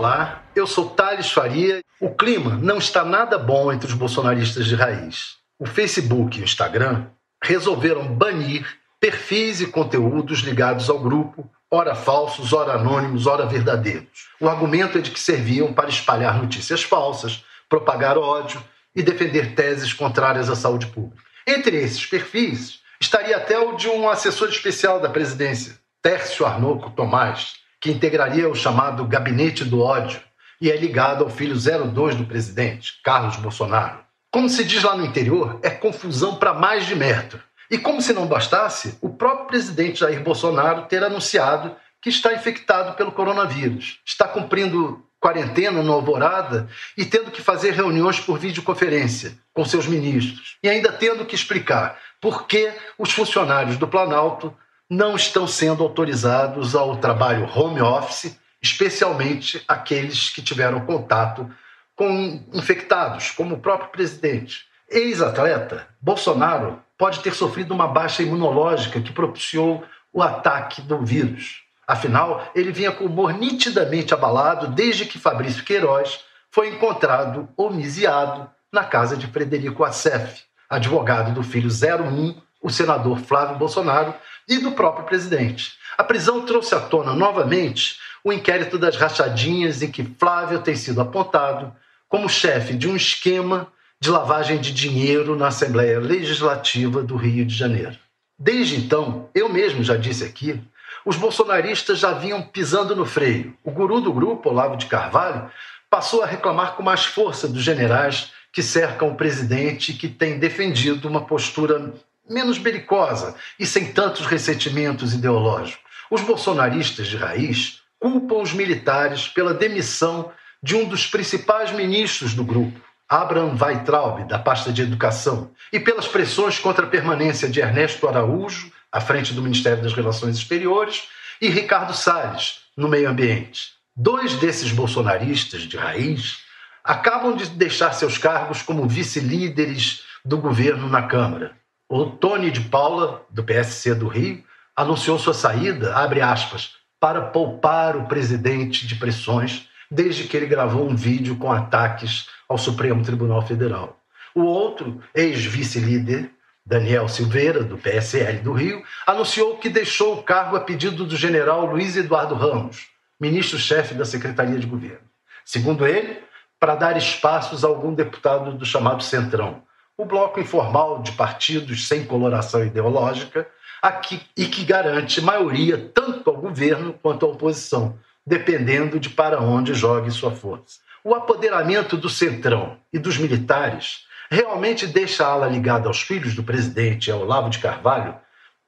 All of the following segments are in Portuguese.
Olá, eu sou Thales Faria. O clima não está nada bom entre os bolsonaristas de raiz. O Facebook e o Instagram resolveram banir perfis e conteúdos ligados ao grupo, ora falsos, ora anônimos, ora verdadeiros. O argumento é de que serviam para espalhar notícias falsas, propagar ódio e defender teses contrárias à saúde pública. Entre esses perfis estaria até o de um assessor especial da presidência, Tércio Arnolco Tomás, que integraria o chamado Gabinete do Ódio e é ligado ao filho 02 do presidente, Carlos Bolsonaro. Como se diz lá no interior, é confusão para mais de metro. E como se não bastasse, o próprio presidente Jair Bolsonaro ter anunciado que está infectado pelo coronavírus, está cumprindo quarentena no Alvorada e tendo que fazer reuniões por videoconferência com seus ministros, e ainda tendo que explicar por que os funcionários do Planalto não estão sendo autorizados ao trabalho home office, especialmente aqueles que tiveram contato com infectados, como o próprio presidente. Ex-atleta, Bolsonaro pode ter sofrido uma baixa imunológica que propiciou o ataque do vírus. Afinal, ele vinha com o humor nitidamente abalado desde que Fabrício Queiroz foi encontrado homiciado na casa de Frederico Assef, advogado do filho 01, o senador Flávio Bolsonaro, e do próprio presidente. A prisão trouxe à tona novamente o inquérito das rachadinhas em que Flávio tem sido apontado como chefe de um esquema de lavagem de dinheiro na Assembleia Legislativa do Rio de Janeiro. Desde então, eu mesmo já disse aqui, os bolsonaristas já vinham pisando no freio. O guru do grupo, Olavo de Carvalho, passou a reclamar com mais força dos generais que cercam o presidente que têm defendido uma postura menos belicosa e sem tantos ressentimentos ideológicos. Os bolsonaristas de raiz culpam os militares pela demissão de um dos principais ministros do grupo, Abraham Weitraub, da pasta de Educação, e pelas pressões contra a permanência de Ernesto Araújo, à frente do Ministério das Relações Exteriores, e Ricardo Salles, no Meio Ambiente. Dois desses bolsonaristas de raiz acabam de deixar seus cargos como vice-líderes do governo na Câmara. O Tony de Paula, do PSC do Rio, anunciou sua saída, abre aspas, para poupar o presidente de pressões, desde que ele gravou um vídeo com ataques ao Supremo Tribunal Federal. O outro, ex-vice-líder, Daniel Silveira, do PSL do Rio, anunciou que deixou o cargo a pedido do general Luiz Eduardo Ramos, ministro-chefe da Secretaria de Governo. Segundo ele, para dar espaços a algum deputado do chamado Centrão, o bloco informal de partidos sem coloração ideológica aqui, e que garante maioria tanto ao governo quanto à oposição, dependendo de para onde jogue sua força. O apoderamento do centrão e dos militares realmente deixa a ala ligada aos filhos do presidente, ao Olavo de Carvalho,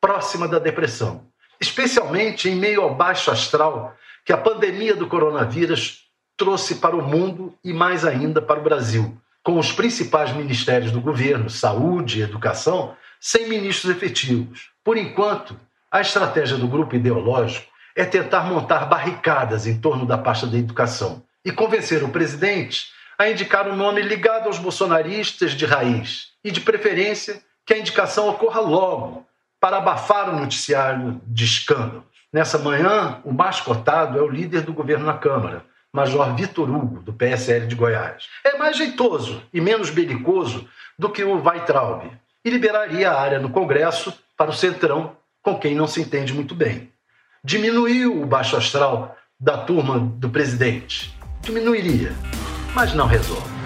próxima da depressão, especialmente em meio ao baixo astral que a pandemia do coronavírus trouxe para o mundo e mais ainda para o Brasil, com os principais ministérios do governo, saúde e educação, sem ministros efetivos. Por enquanto, a estratégia do grupo ideológico é tentar montar barricadas em torno da pasta da educação e convencer o presidente a indicar um nome ligado aos bolsonaristas de raiz e, de preferência, que a indicação ocorra logo para abafar o noticiário de escândalos. Nessa manhã, o mais cotado é o líder do governo na Câmara, Major Vitor Hugo, do PSL de Goiás. É mais jeitoso e menos belicoso do que o Weitraub e liberaria a área no Congresso para o Centrão, com quem não se entende muito bem. Diminuiu o baixo astral da turma do presidente. Diminuiria, mas não resolve.